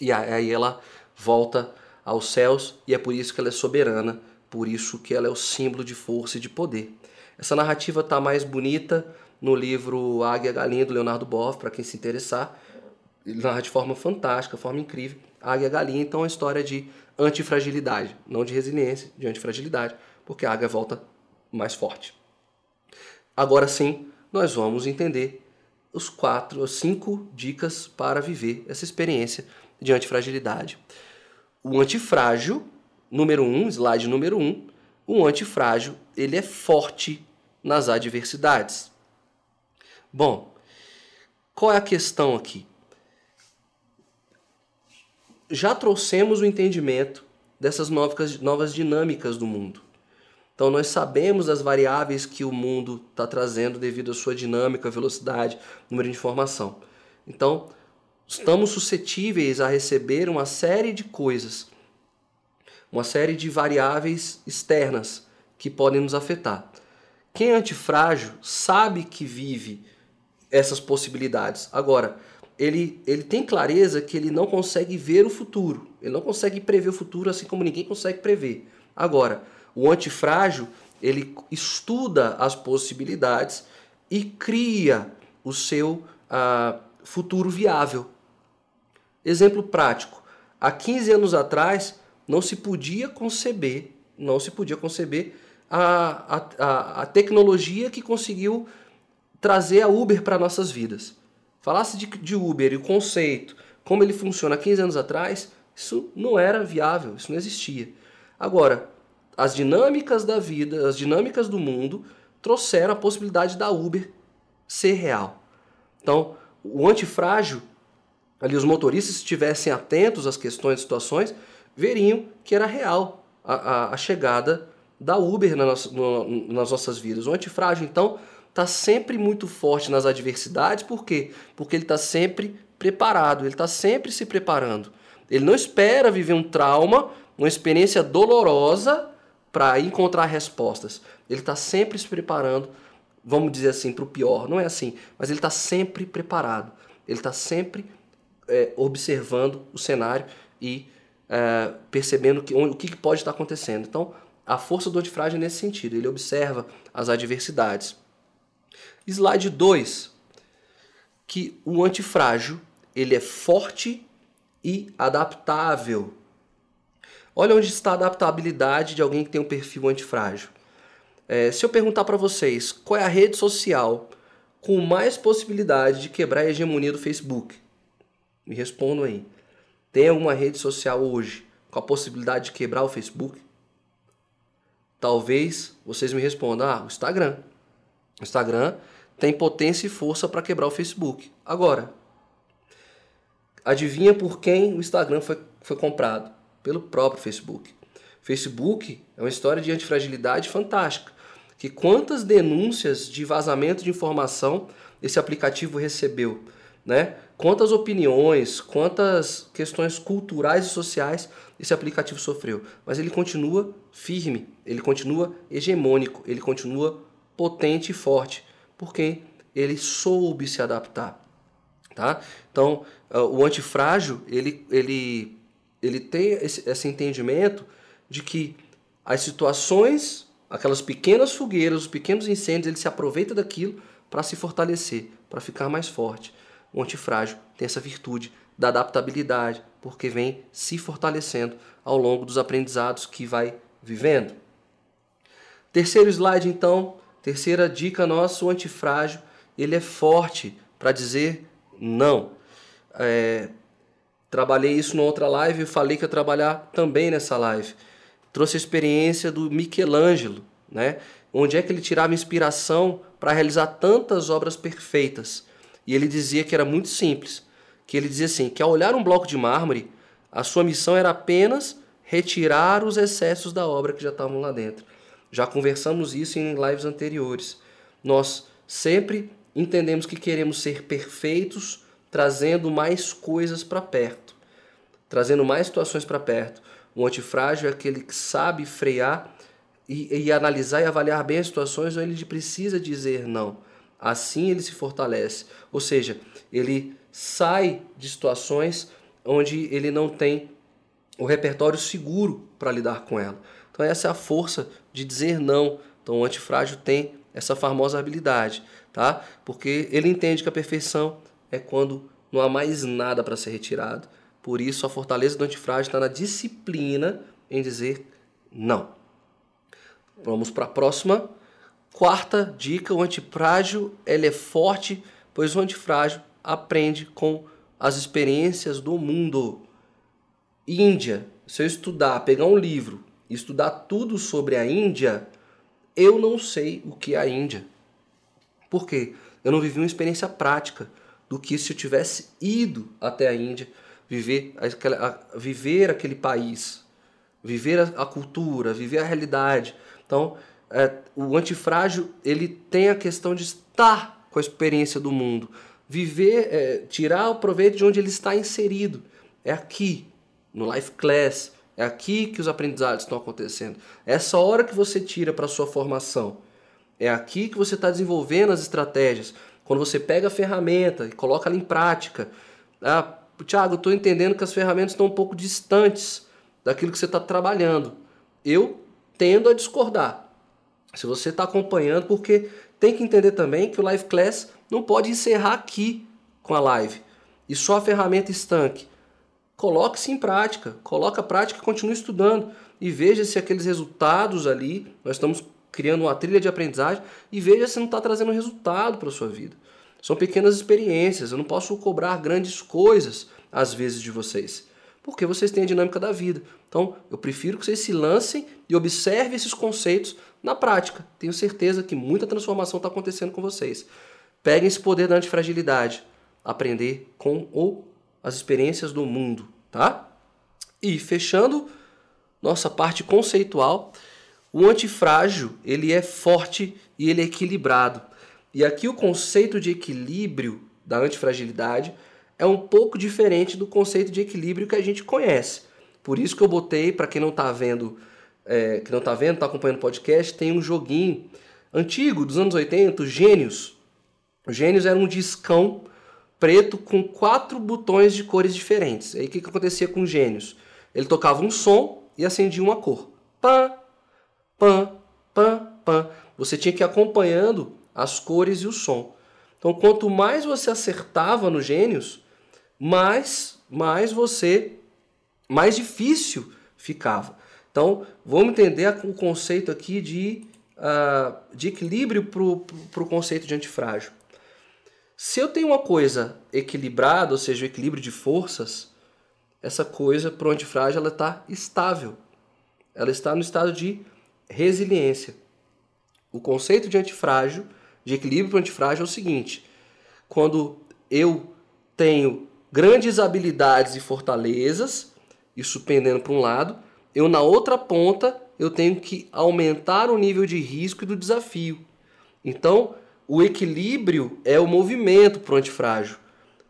S1: e aí ela volta aos céus, e é por isso que ela é soberana, por isso que ela é o símbolo de força e de poder. Essa narrativa está mais bonita, no livro Águia Galinha, do Leonardo Boff, para quem se interessar. Ele narra de forma fantástica, forma incrível. Águia Galinha, então, é uma história de antifragilidade, não de resiliência, de antifragilidade, porque a águia volta mais forte. Agora sim, nós vamos entender os quatro, as cinco dicas para viver essa experiência de antifragilidade. O antifrágil, número um, slide número um, o antifrágil ele é forte nas adversidades. Bom, qual é a questão aqui? Já trouxemos o entendimento dessas novas, novas dinâmicas do mundo. Então, nós sabemos as variáveis que o mundo está trazendo devido à sua dinâmica, velocidade, número de informação. Então, estamos suscetíveis a receber uma série de coisas, uma série de variáveis externas que podem nos afetar. Quem é antifrágil sabe que vive essas possibilidades. Agora, ele, ele tem clareza que ele não consegue ver o futuro, ele não consegue prever o futuro assim como ninguém consegue prever. Agora, o antifrágil, ele estuda as possibilidades e cria o seu uh, futuro viável. Exemplo prático. Há 15 anos atrás não se podia conceber, não se podia conceber a, a, a tecnologia que conseguiu trazer a Uber para nossas vidas. Falasse de, de Uber e o conceito, como ele funciona há 15 anos atrás, isso não era viável, isso não existia. Agora, as dinâmicas da vida, as dinâmicas do mundo trouxeram a possibilidade da Uber ser real. Então, o antifrágil, ali os motoristas, se estivessem atentos às questões, às situações, veriam que era real a, a, a chegada da Uber na nossa, no, nas nossas vidas. O antifrágil, então, está sempre muito forte nas adversidades, por quê? Porque ele está sempre preparado, ele está sempre se preparando. Ele não espera viver um trauma, uma experiência dolorosa para encontrar respostas. Ele está sempre se preparando, vamos dizer assim, para o pior. Não é assim, mas ele está sempre preparado. Ele está sempre é, observando o cenário e é, percebendo que, o que pode estar acontecendo. Então, a força do antifrágil é nesse sentido. Ele observa as adversidades. Slide 2, que o antifrágil ele é forte e adaptável. Olha onde está a adaptabilidade de alguém que tem um perfil antifrágil. É, se eu perguntar para vocês qual é a rede social com mais possibilidade de quebrar a hegemonia do Facebook, me respondam aí. Tem alguma rede social hoje com a possibilidade de quebrar o Facebook? Talvez vocês me respondam: ah, o Instagram. O Instagram tem potência e força para quebrar o Facebook. Agora, adivinha por quem o Instagram foi, foi comprado? pelo próprio Facebook. Facebook é uma história de antifragilidade fantástica. Que quantas denúncias de vazamento de informação esse aplicativo recebeu, né? Quantas opiniões, quantas questões culturais e sociais esse aplicativo sofreu, mas ele continua firme, ele continua hegemônico, ele continua potente e forte, porque ele soube se adaptar, tá? Então, ah, o antifrágil, ele ele ele tem esse, esse entendimento de que as situações, aquelas pequenas fogueiras, os pequenos incêndios, ele se aproveita daquilo para se fortalecer, para ficar mais forte. O antifrágil tem essa virtude da adaptabilidade, porque vem se fortalecendo ao longo dos aprendizados que vai vivendo. Terceiro slide, então, terceira dica nossa, o antifrágil, ele é forte para dizer não. É, Trabalhei isso numa outra live e falei que ia trabalhar também nessa live. Trouxe a experiência do Michelangelo, né? Onde é que ele tirava inspiração para realizar tantas obras perfeitas? E ele dizia que era muito simples, que ele dizia assim, que ao olhar um bloco de mármore, a sua missão era apenas retirar os excessos da obra que já estavam lá dentro. Já conversamos isso em lives anteriores. Nós sempre entendemos que queremos ser perfeitos, trazendo mais coisas para perto trazendo mais situações para perto. O antifrágil é aquele que sabe frear e, e, analisar e avaliar bem as situações onde ele precisa dizer não. Assim ele se fortalece. Ou seja, ele sai de situações onde ele não tem o repertório seguro para lidar com ela. Então essa é a força de dizer não Então o antifrágil tem essa famosa habilidade, tá? Porque ele entende que a perfeição é quando não há mais nada para ser retirado. Por isso a fortaleza do antifrágil está na disciplina em dizer não. Vamos para a próxima. Quarta dica, o antifrágil ele é forte, pois o antifrágil aprende com as experiências do mundo. Índia, se eu estudar, pegar um livro estudar tudo sobre a Índia, eu não sei o que é a Índia. Por quê? Eu não vivi uma experiência prática do que se eu tivesse ido até a Índia, viver, aquela, viver aquele país, viver a, a cultura, viver a realidade. Então, é, o antifrágil ele tem a questão de estar com a experiência do mundo, viver, é, tirar o proveito de onde ele está inserido. É aqui, no Life Class, é aqui que os aprendizados estão acontecendo. É essa hora que você tira para sua formação. É aqui que você está desenvolvendo as estratégias. Quando você pega a ferramenta e coloca ela em prática. Ah, Tiago, estou entendendo que as ferramentas estão um pouco distantes daquilo que você está trabalhando. Eu tendo a discordar. Se você está acompanhando, porque tem que entender também que o Live Class não pode encerrar aqui com a live e só a ferramenta estanque. Coloque-se em prática, coloque a prática e continue estudando e veja se aqueles resultados ali, nós estamos criando uma trilha de aprendizagem e veja se não está trazendo resultado para a sua vida. São pequenas experiências, eu não posso cobrar grandes coisas às vezes de vocês, porque vocês têm a dinâmica da vida. Então, eu prefiro que vocês se lancem e observem esses conceitos na prática. Tenho certeza que muita transformação está acontecendo com vocês. Peguem esse poder da antifragilidade, aprender com ou as experiências do mundo, tá? E fechando nossa parte conceitual, o antifrágil, ele é forte e ele é equilibrado. E aqui o conceito de equilíbrio da antifragilidade é um pouco diferente do conceito de equilíbrio que a gente conhece. Por isso que eu botei, para quem não está vendo, é, que não está vendo, está acompanhando o podcast, tem um joguinho antigo dos anos 80, Gênios. Gênios era um discão preto com quatro botões de cores diferentes. Aí o que, que acontecia com Gênios? Ele tocava um som e acendia uma cor. Pã, pã, pã, pã. Você tinha que ir acompanhando as cores e o som. Então, quanto mais você acertava no Gênios, mais, mais você, mais difícil ficava. Então, vamos entender o conceito aqui de, uh, de equilíbrio para o conceito de antifrágil. Se eu tenho uma coisa equilibrada, ou seja, o equilíbrio de forças, essa coisa para o antifrágil ela está estável. Ela está no estado de resiliência. O conceito de antifrágil, de equilíbrio para o antifrágil é o seguinte: quando eu tenho grandes habilidades e fortalezas, isso pendendo para um lado, eu na outra ponta eu tenho que aumentar o nível de risco e do desafio. Então, o equilíbrio é o movimento para o antifrágil.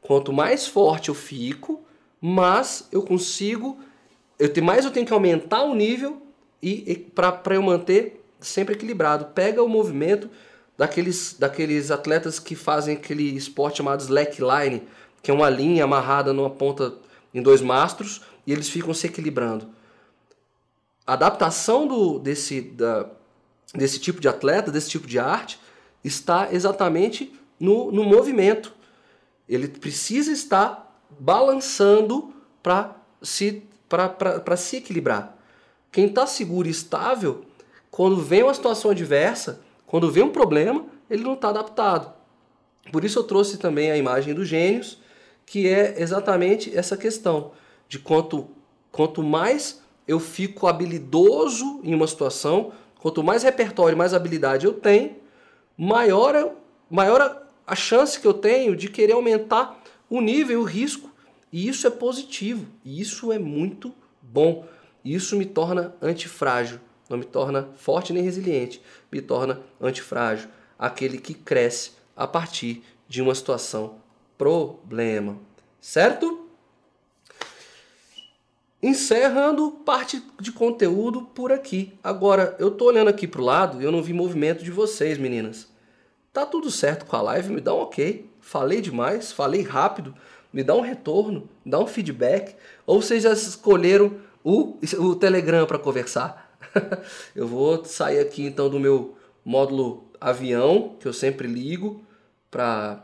S1: Quanto mais forte eu fico, mais eu consigo. Eu tenho, mais eu tenho que aumentar o nível e, e para eu manter sempre equilibrado. Pega o movimento daqueles, daqueles atletas que fazem aquele esporte chamado slackline, que é uma linha amarrada numa ponta em dois mastros e eles ficam se equilibrando. A adaptação do, desse, da, desse tipo de atleta, desse tipo de arte, está exatamente no, no movimento. Ele precisa estar balançando para se, se equilibrar. Quem está seguro e estável, quando vem uma situação adversa, quando vem um problema, ele não está adaptado. Por isso eu trouxe também a imagem dos gênios, que é exatamente essa questão de quanto, quanto mais eu fico habilidoso em uma situação, quanto mais repertório, mais habilidade eu tenho, maior, maior a chance que eu tenho de querer aumentar o nível, o risco. E isso é positivo. E isso é muito bom. Isso me torna antifrágil. Não me torna forte nem resiliente. Me torna antifrágil. Aquele que cresce a partir de uma situação problema. Certo? Encerrando parte de conteúdo por aqui. Agora, eu tô olhando aqui pro lado e eu não vi movimento de vocês, meninas. Tá tudo certo com a live? Me dá um ok. Falei demais, falei rápido. Me dá um retorno, me dá um feedback. Ou vocês já escolheram o, o Telegram para conversar? eu vou sair aqui então do meu módulo avião, que eu sempre ligo para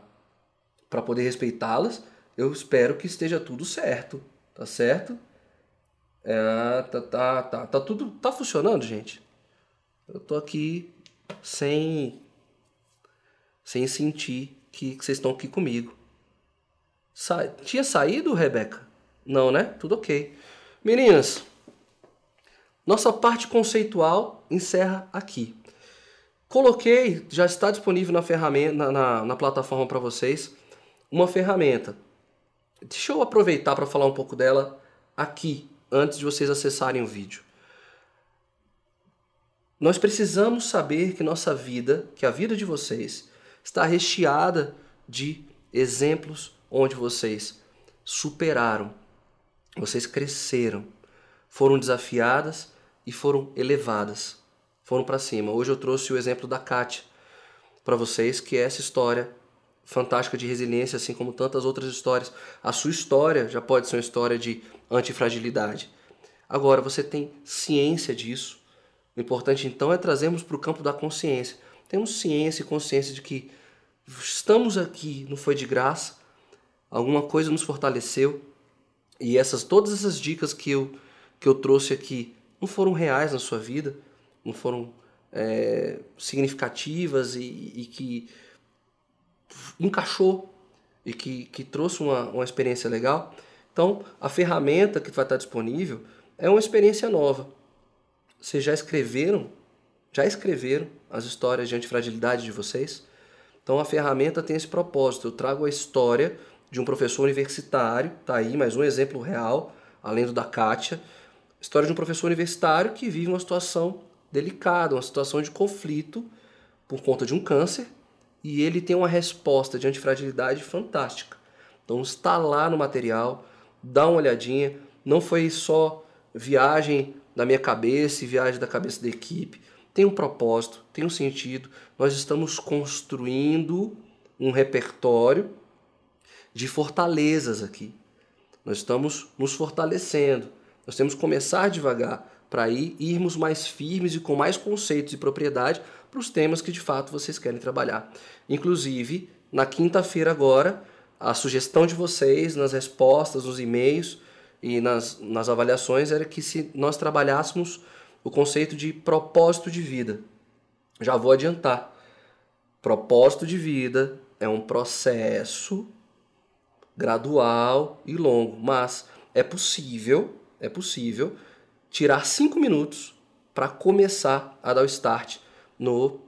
S1: poder respeitá-las. Eu espero que esteja tudo certo, tá certo? É, tá, tá, tá, tá tudo tá funcionando, gente. Eu tô aqui sem sem sentir que, que vocês estão aqui comigo. Sa Tinha saído, Rebeca? Não, né? Tudo ok. Meninas, nossa parte conceitual encerra aqui. Coloquei, já está disponível na ferramenta, na, na, na plataforma para vocês, uma ferramenta. Deixa eu aproveitar para falar um pouco dela aqui, antes de vocês acessarem o vídeo. Nós precisamos saber que nossa vida, que a vida de vocês, está recheada de exemplos onde vocês superaram, vocês cresceram, foram desafiadas e foram elevadas, foram para cima. Hoje eu trouxe o exemplo da Kátia para vocês, que é essa história fantástica de resiliência, assim como tantas outras histórias. A sua história já pode ser uma história de antifragilidade. Agora, você tem ciência disso. O importante então é trazermos para o campo da consciência. Temos ciência e consciência de que estamos aqui, não foi de graça, alguma coisa nos fortaleceu. E essas todas essas dicas que eu, que eu trouxe aqui não foram reais na sua vida, não foram é, significativas e, e, que encaixou e que, que trouxe uma, uma experiência legal. Então, a ferramenta que vai estar disponível é uma experiência nova. Vocês já escreveram? Já escreveram as histórias de antifragilidade de vocês? Então, a ferramenta tem esse propósito. Eu trago a história de um professor universitário, tá aí mais um exemplo real, além do da Kátia. História de um professor universitário que vive uma situação delicada, uma situação de conflito por conta de um câncer, e ele tem uma resposta de antifragilidade fantástica. Então está lá no material, dá uma olhadinha. Não foi só viagem da minha cabeça e viagem da cabeça da equipe. Tem um propósito, tem um sentido. Nós estamos construindo um repertório de fortalezas aqui. Nós estamos nos fortalecendo. Nós temos que começar devagar para ir irmos mais firmes e com mais conceitos e propriedade para os temas que de fato vocês querem trabalhar. Inclusive, na quinta-feira agora, a sugestão de vocês nas respostas, nos e-mails e nas, nas avaliações era que se nós trabalhássemos o conceito de propósito de vida. Já vou adiantar. Propósito de vida é um processo gradual e longo, mas é possível, é possível tirar cinco minutos para começar a dar o start no,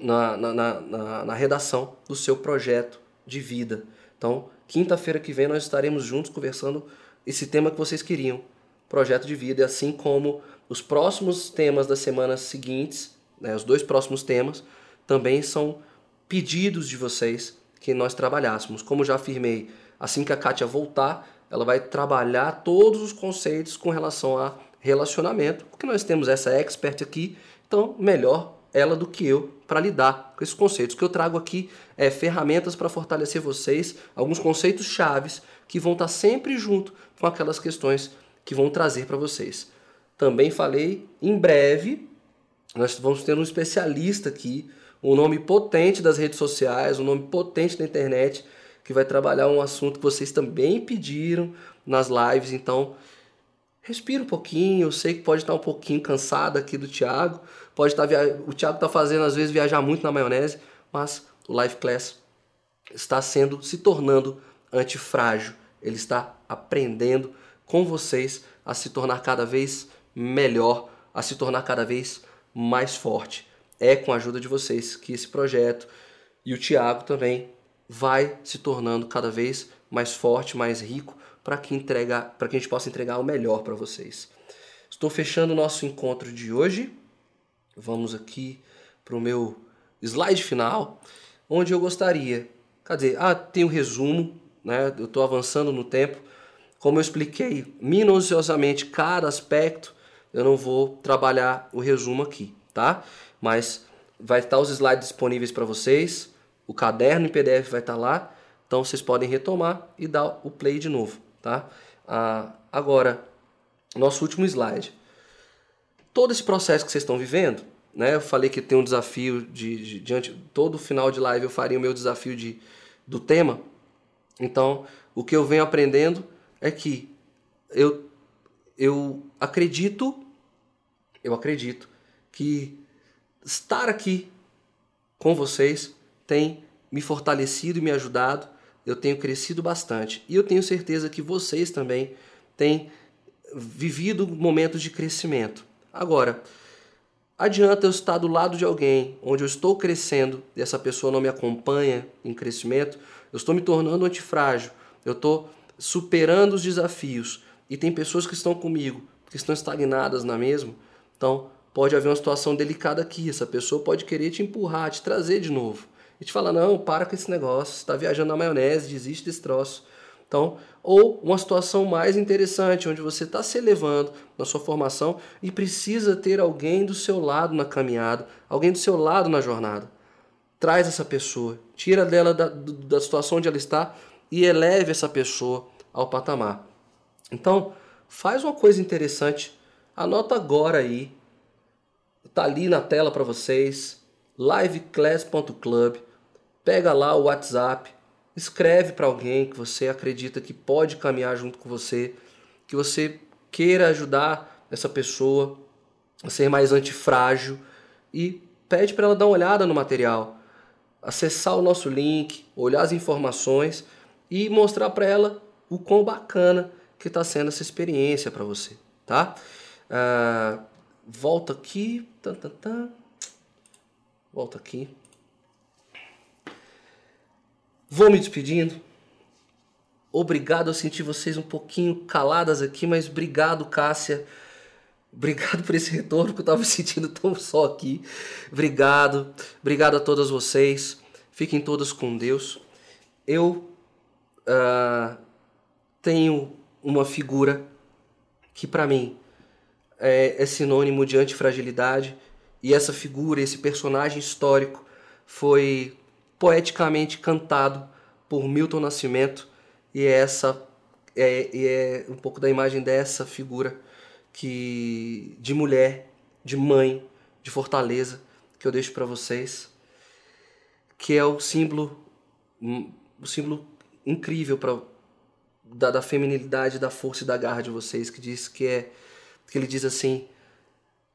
S1: na, na, na, na, redação do seu projeto de vida. Então, quinta-feira que vem nós estaremos juntos conversando esse tema que vocês queriam, projeto de vida, assim como os próximos temas das semanas seguintes, né, os dois próximos temas, também são pedidos de vocês que nós trabalhássemos. Como já afirmei, assim que a Kátia voltar, ela vai trabalhar todos os conceitos com relação a relacionamento, porque nós temos essa expert aqui, então melhor ela do que eu para lidar com esses conceitos. O que eu trago aqui é ferramentas para fortalecer vocês, alguns conceitos chaves que vão estar sempre junto com aquelas questões que vão trazer para vocês. Também falei, em breve, nós vamos ter um especialista aqui, um nome potente das redes sociais, um nome potente da internet, que vai trabalhar um assunto que vocês também pediram nas lives. Então, respira um pouquinho. Eu sei que pode estar um pouquinho cansado aqui do Thiago. Pode estar via... O Thiago está fazendo às vezes viajar muito na maionese, mas o Life Class está sendo, se tornando antifrágil. Ele está aprendendo com vocês a se tornar cada vez melhor, a se tornar cada vez mais forte. É com a ajuda de vocês que esse projeto e o Thiago também vai se tornando cada vez mais forte, mais rico, para que, entregar, que a gente possa entregar o melhor para vocês. Estou fechando o nosso encontro de hoje. Vamos aqui para o meu slide final, onde eu gostaria. Quer dizer, ah, tem um resumo, né? eu estou avançando no tempo. Como eu expliquei minuciosamente cada aspecto, eu não vou trabalhar o resumo aqui, tá? Mas vai estar os slides disponíveis para vocês. O caderno em PDF vai estar lá, então vocês podem retomar e dar o play de novo, tá? Ah, agora, nosso último slide. Todo esse processo que vocês estão vivendo, né? Eu falei que tem um desafio de, de diante todo final de live eu faria o meu desafio de do tema. Então, o que eu venho aprendendo é que eu eu acredito eu acredito que estar aqui com vocês tem me fortalecido e me ajudado. Eu tenho crescido bastante e eu tenho certeza que vocês também têm vivido momentos de crescimento. Agora, adianta eu estar do lado de alguém onde eu estou crescendo e essa pessoa não me acompanha em crescimento, eu estou me tornando antifrágil, eu estou superando os desafios e tem pessoas que estão comigo que estão estagnadas na mesma, então pode haver uma situação delicada aqui, essa pessoa pode querer te empurrar, te trazer de novo e te falar: não, para com esse negócio, está viajando na maionese, desiste desse troço. Então, ou uma situação mais interessante, onde você está se elevando na sua formação e precisa ter alguém do seu lado na caminhada, alguém do seu lado na jornada. Traz essa pessoa, tira dela da, da situação onde ela está e eleve essa pessoa ao patamar. Então, faz uma coisa interessante, anota agora aí, tá ali na tela para vocês, liveclass.club, pega lá o WhatsApp, escreve para alguém que você acredita que pode caminhar junto com você, que você queira ajudar essa pessoa a ser mais antifrágil e pede para ela dar uma olhada no material, acessar o nosso link, olhar as informações e mostrar para ela o quão bacana que está sendo essa experiência para você, tá? Uh, volta aqui, tan, tan, tan. volta aqui. Vou me despedindo. Obrigado, eu senti vocês um pouquinho caladas aqui, mas obrigado, Cássia. Obrigado por esse retorno que eu estava sentindo tão só aqui. Obrigado. Obrigado a todas vocês. Fiquem todas com Deus. Eu uh, tenho uma figura que para mim é, é sinônimo de antifragilidade e essa figura, esse personagem histórico foi poeticamente cantado por Milton Nascimento. E é essa é, é um pouco da imagem dessa figura que de mulher, de mãe, de fortaleza que eu deixo para vocês, que é o símbolo o símbolo incrível para da, da feminilidade, da força e da garra de vocês, que diz que é que ele diz assim: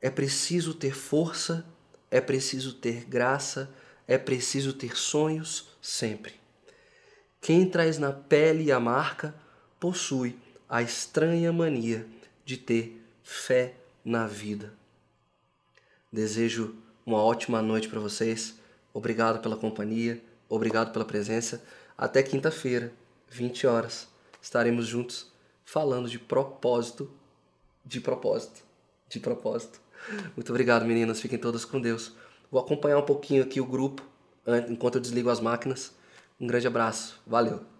S1: é preciso ter força, é preciso ter graça, é preciso ter sonhos sempre. Quem traz na pele a marca possui a estranha mania de ter fé na vida. Desejo uma ótima noite para vocês. Obrigado pela companhia, obrigado pela presença. Até quinta-feira, 20 horas, estaremos juntos falando de propósito, de propósito, de propósito. Muito obrigado, meninas. Fiquem todas com Deus. Vou acompanhar um pouquinho aqui o grupo enquanto eu desligo as máquinas. Um grande abraço. Valeu.